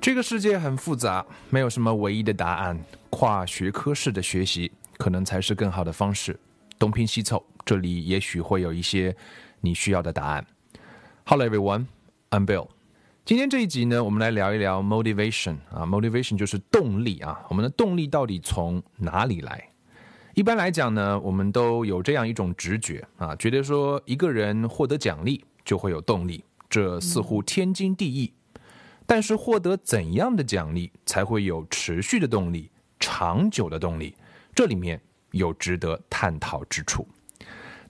这个世界很复杂，没有什么唯一的答案。跨学科式的学习可能才是更好的方式。东拼西凑，这里也许会有一些你需要的答案。Hello everyone, I'm Bill。今天这一集呢，我们来聊一聊 motivation 啊，motivation 就是动力啊。我们的动力到底从哪里来？一般来讲呢，我们都有这样一种直觉啊，觉得说一个人获得奖励就会有动力，这似乎天经地义。但是获得怎样的奖励才会有持续的动力、长久的动力？这里面有值得探讨之处。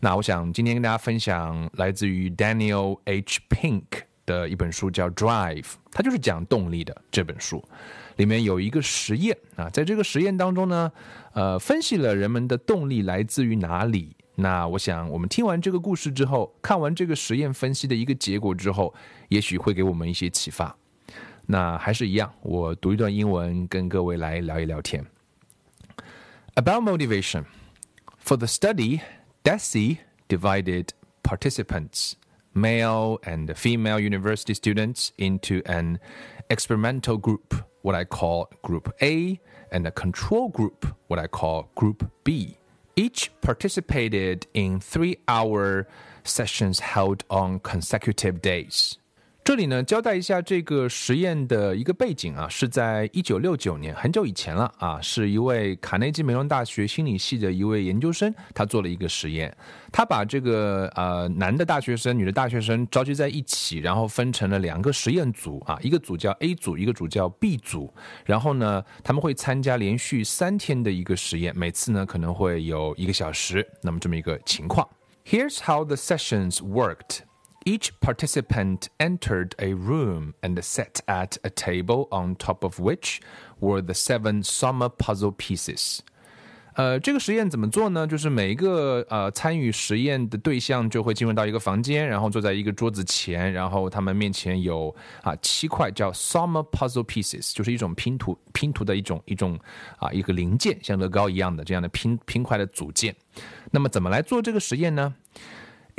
那我想今天跟大家分享来自于 Daniel H. Pink 的一本书，叫《Drive》，它就是讲动力的这本书。里面有一个实验啊，在这个实验当中呢，呃，分析了人们的动力来自于哪里。那我想我们听完这个故事之后，看完这个实验分析的一个结果之后，也许会给我们一些启发。那还是一样，我读一段英文跟各位来聊一聊天。About motivation. For the study, DESI divided participants, male and female university students, into an experimental group, what I call Group A, and a control group, what I call Group B. Each participated in three hour sessions held on consecutive days. 这里呢，交代一下这个实验的一个背景啊，是在一九六九年，很久以前了啊，是一位卡内基梅隆大学心理系的一位研究生，他做了一个实验，他把这个呃男的大学生、女的大学生召集在一起，然后分成了两个实验组啊，一个组叫 A 组，一个组叫 B 组，然后呢，他们会参加连续三天的一个实验，每次呢可能会有一个小时，那么这么一个情况。Here's how the sessions worked. Each participant entered a room and sat at a table on top of which were the seven summer puzzle pieces. 呃，这个实验怎么做呢？就是每一个呃参与实验的对象就会进入到一个房间，然后坐在一个桌子前，然后他们面前有啊七块叫 summer puzzle pieces，就是一种拼图拼图的一种一种啊一个零件，像乐高一样的这样的拼拼块的组件。那么怎么来做这个实验呢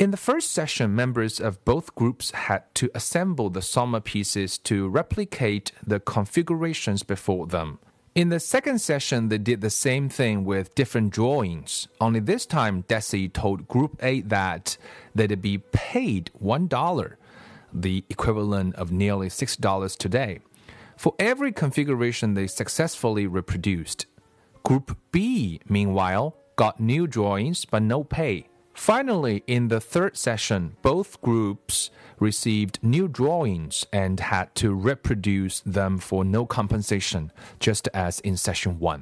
？in the first session, members of both groups had to assemble the Soma pieces to replicate the configurations before them. In the second session, they did the same thing with different drawings. Only this time, Desi told Group A that they'd be paid $1, the equivalent of nearly $6 today, for every configuration they successfully reproduced. Group B, meanwhile, got new drawings but no pay. Finally, in the third session, both groups received new drawings and had to reproduce them for no compensation, just as in session one.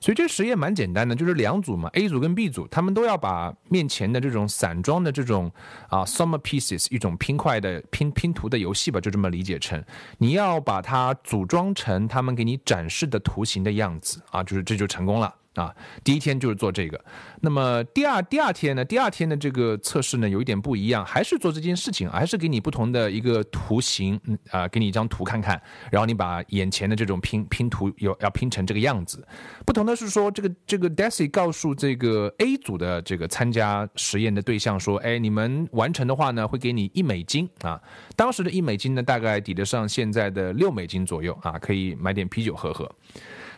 所以这实验蛮简单的，就是两组嘛，A 组跟 B 组，他们都要把面前的这种散装的这种啊 summer pieces 一种拼块的拼拼图的游戏吧，就这么理解成，你要把它组装成他们给你展示的图形的样子啊，就是这就成功了。啊，第一天就是做这个，那么第二第二天呢？第二天的这个测试呢，有一点不一样，还是做这件事情，还是给你不同的一个图形，啊，给你一张图看看，然后你把眼前的这种拼拼图有要拼成这个样子。不同的是说，这个这个 Daisy 告诉这个 A 组的这个参加实验的对象说，哎，你们完成的话呢，会给你一美金啊。当时的一美金呢，大概抵得上现在的六美金左右啊，可以买点啤酒喝喝。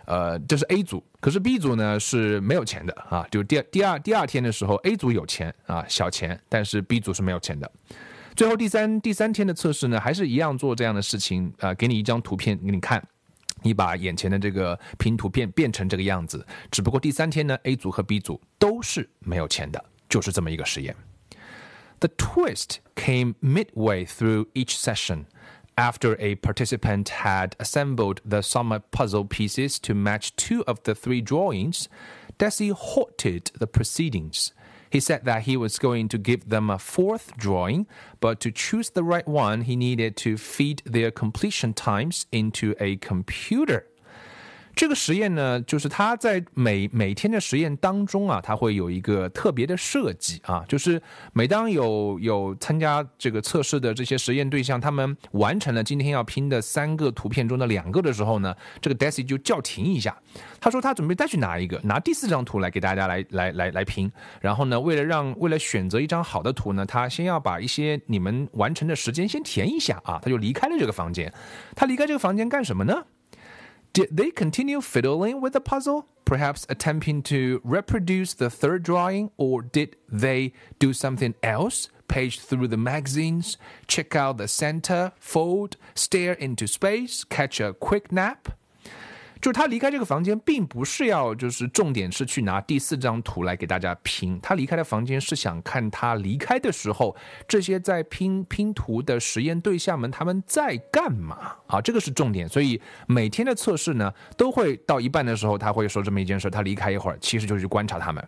呃，这是 A 组，可是 B 组呢是没有钱的啊。就第第二第二天的时候，A 组有钱啊，小钱，但是 B 组是没有钱的。最后第三第三天的测试呢，还是一样做这样的事情啊，给你一张图片给你看，你把眼前的这个拼图片变成这个样子。只不过第三天呢，A 组和 B 组都是没有钱的，就是这么一个实验。The twist came midway through each session. After a participant had assembled the summer puzzle pieces to match two of the three drawings, Desi halted the proceedings. He said that he was going to give them a fourth drawing, but to choose the right one, he needed to feed their completion times into a computer. 这个实验呢，就是他在每每天的实验当中啊，他会有一个特别的设计啊，就是每当有有参加这个测试的这些实验对象，他们完成了今天要拼的三个图片中的两个的时候呢，这个 Daisy 就叫停一下，他说他准备再去拿一个，拿第四张图来给大家来来来来拼。然后呢，为了让为了选择一张好的图呢，他先要把一些你们完成的时间先填一下啊，他就离开了这个房间。他离开这个房间干什么呢？Did they continue fiddling with the puzzle, perhaps attempting to reproduce the third drawing, or did they do something else? Page through the magazines, check out the center, fold, stare into space, catch a quick nap? 就是他离开这个房间，并不是要就是重点是去拿第四张图来给大家拼。他离开的房间是想看他离开的时候，这些在拼拼图的实验对象们他们在干嘛啊？这个是重点。所以每天的测试呢，都会到一半的时候，他会说这么一件事：他离开一会儿，其实就是去观察他们。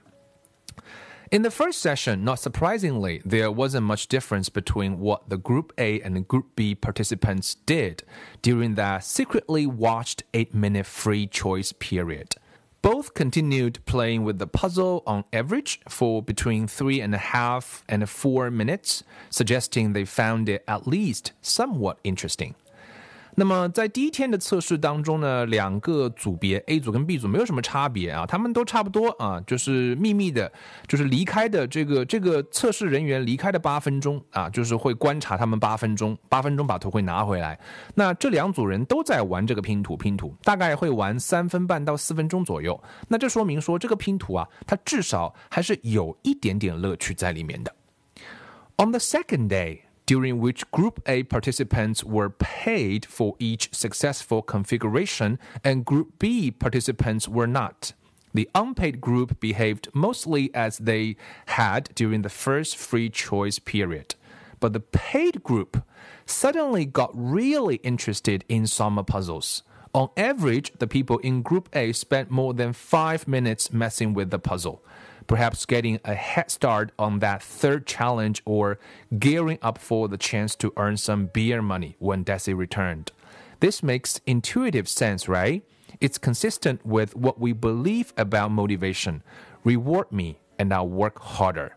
In the first session, not surprisingly, there wasn't much difference between what the Group A and Group B participants did during that secretly watched 8 minute free choice period. Both continued playing with the puzzle on average for between three and a half and four minutes, suggesting they found it at least somewhat interesting. 那么在第一天的测试当中呢，两个组别 A 组跟 B 组没有什么差别啊，他们都差不多啊，就是秘密的，就是离开的这个这个测试人员离开的八分钟啊，就是会观察他们八分钟，八分钟把图会拿回来。那这两组人都在玩这个拼图，拼图大概会玩三分半到四分钟左右。那这说明说这个拼图啊，它至少还是有一点点乐趣在里面的。On the second day. During which Group A participants were paid for each successful configuration and Group B participants were not. The unpaid group behaved mostly as they had during the first free choice period. But the paid group suddenly got really interested in summer puzzles. On average, the people in Group A spent more than five minutes messing with the puzzle perhaps getting a head start on that third challenge or gearing up for the chance to earn some beer money when Desi returned. This makes intuitive sense, right? It's consistent with what we believe about motivation. Reward me and I'll work harder.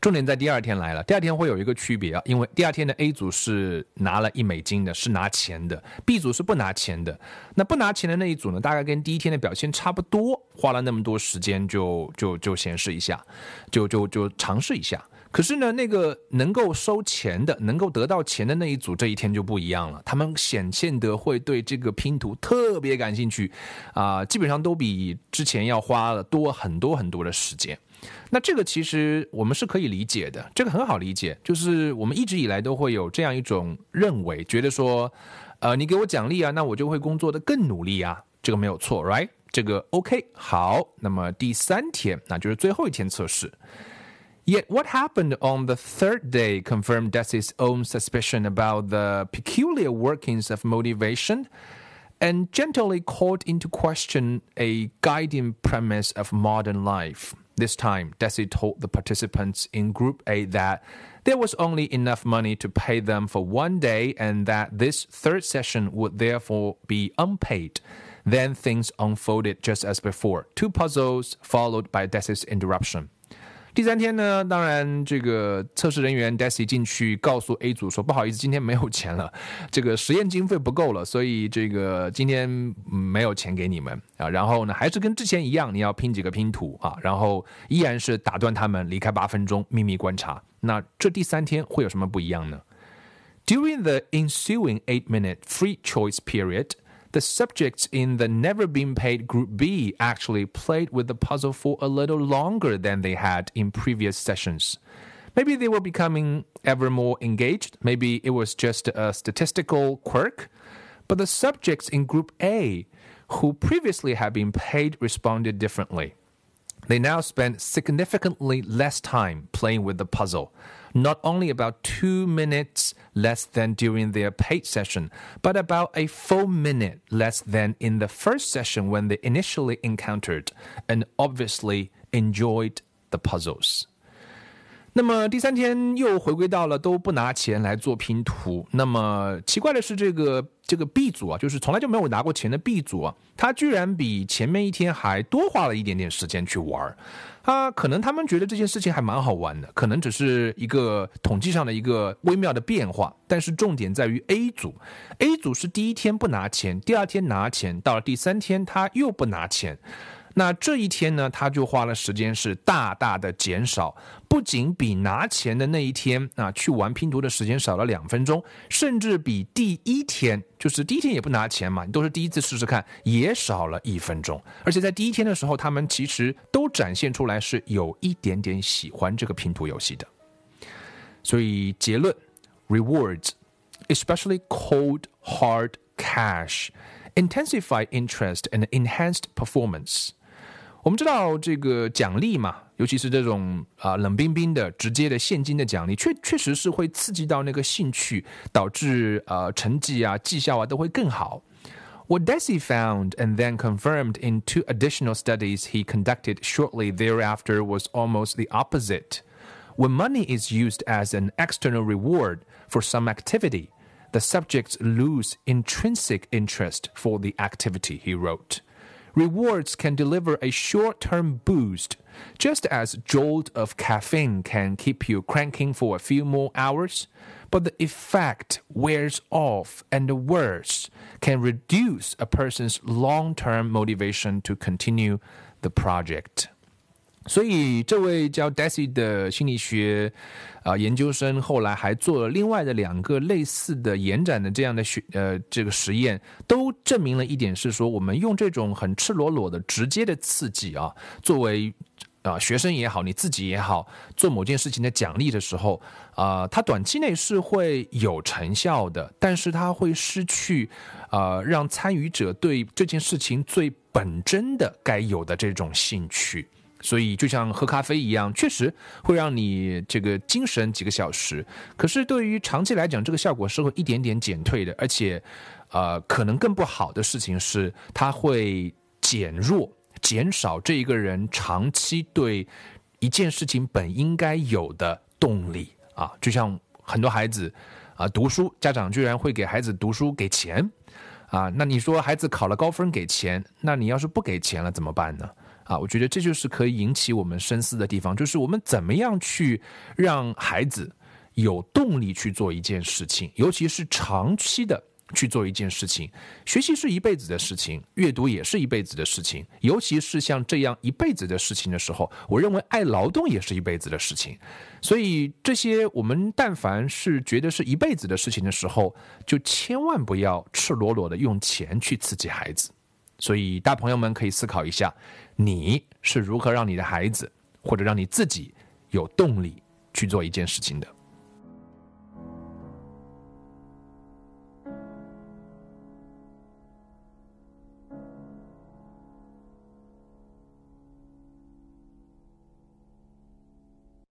重点在第二天来了，第二天会有一个区别啊，因为第二天的 A 组是拿了一美金的，是拿钱的；B 组是不拿钱的。那不拿钱的那一组呢，大概跟第一天的表现差不多，花了那么多时间就就就显示一下，就就就尝试一下。可是呢，那个能够收钱的、能够得到钱的那一组，这一天就不一样了。他们显现得会对这个拼图特别感兴趣，啊，基本上都比之前要花了多很多很多的时间。那这个其实我们是可以理解的，这个很好理解，就是我们一直以来都会有这样一种认为，觉得说，呃，你给我奖励啊，那我就会工作的更努力啊，这个没有错，right？这个 OK，好，那么第三天，那就是最后一天测试。Yet what happened on the third day confirmed Desi's own suspicion about the peculiar workings of motivation and gently called into question a guiding premise of modern life. This time, Desi told the participants in Group A that there was only enough money to pay them for one day and that this third session would therefore be unpaid. Then things unfolded just as before. Two puzzles followed by Desi's interruption. 第三天呢，当然这个测试人员 Daisy 进去告诉 A 组说：“不好意思，今天没有钱了，这个实验经费不够了，所以这个今天没有钱给你们啊。”然后呢，还是跟之前一样，你要拼几个拼图啊，然后依然是打断他们离开八分钟，秘密观察。那这第三天会有什么不一样呢？During the ensuing eight-minute free choice period. The subjects in the never been paid group B actually played with the puzzle for a little longer than they had in previous sessions. Maybe they were becoming ever more engaged. Maybe it was just a statistical quirk. But the subjects in group A, who previously had been paid, responded differently. They now spent significantly less time playing with the puzzle not only about two minutes less than during their paid session, but about a full minute less than in the first session when they initially encountered and obviously enjoyed the puzzles. 那么第三天又回归到了都不拿钱来做拼图。那么奇怪的是，这个 这个 B 组啊，就是从来就没有拿过钱的 B 组啊，他居然比前面一天还多花了一点点时间去玩啊，可能他们觉得这件事情还蛮好玩的，可能只是一个统计上的一个微妙的变化。但是重点在于 A 组，A 组是第一天不拿钱，第二天拿钱，到了第三天他又不拿钱。那这一天呢，他就花了时间是大大的减少，不仅比拿钱的那一天啊去玩拼图的时间少了两分钟，甚至比第一天就是第一天也不拿钱嘛，你都是第一次试试看，也少了一分钟。而且在第一天的时候，他们其实都展现出来是有一点点喜欢这个拼图游戏的。所以结论：rewards，especially cold hard cash，intensify interest and enhanced performance。我们知道这个奖励嘛，尤其是这种啊冷冰冰的、直接的现金的奖励，确确实是会刺激到那个兴趣，导致呃成绩啊、绩效啊都会更好。What Desi found and then confirmed in two additional studies he conducted shortly thereafter was almost the opposite. When money is used as an external reward for some activity, the subjects lose intrinsic interest for the activity, he wrote. Rewards can deliver a short term boost, just as a jolt of caffeine can keep you cranking for a few more hours. But the effect wears off and the worse, can reduce a person's long term motivation to continue the project. 所以，这位叫 Daisy 的心理学啊研究生，后来还做了另外的两个类似的延展的这样的学呃这个实验，都证明了一点是说，我们用这种很赤裸裸的直接的刺激啊，作为啊学生也好，你自己也好，做某件事情的奖励的时候啊，它短期内是会有成效的，但是它会失去啊让参与者对这件事情最本真的该有的这种兴趣。所以就像喝咖啡一样，确实会让你这个精神几个小时。可是对于长期来讲，这个效果是会一点点减退的，而且，呃，可能更不好的事情是，它会减弱、减少这一个人长期对一件事情本应该有的动力啊。就像很多孩子啊，读书，家长居然会给孩子读书给钱啊。那你说孩子考了高分给钱，那你要是不给钱了怎么办呢？啊，我觉得这就是可以引起我们深思的地方，就是我们怎么样去让孩子有动力去做一件事情，尤其是长期的去做一件事情。学习是一辈子的事情，阅读也是一辈子的事情，尤其是像这样一辈子的事情的时候，我认为爱劳动也是一辈子的事情。所以这些我们但凡是觉得是一辈子的事情的时候，就千万不要赤裸裸的用钱去刺激孩子。所以大朋友们可以思考一下。你是如何让你的孩子或者让你自己有动力去做一件事情的？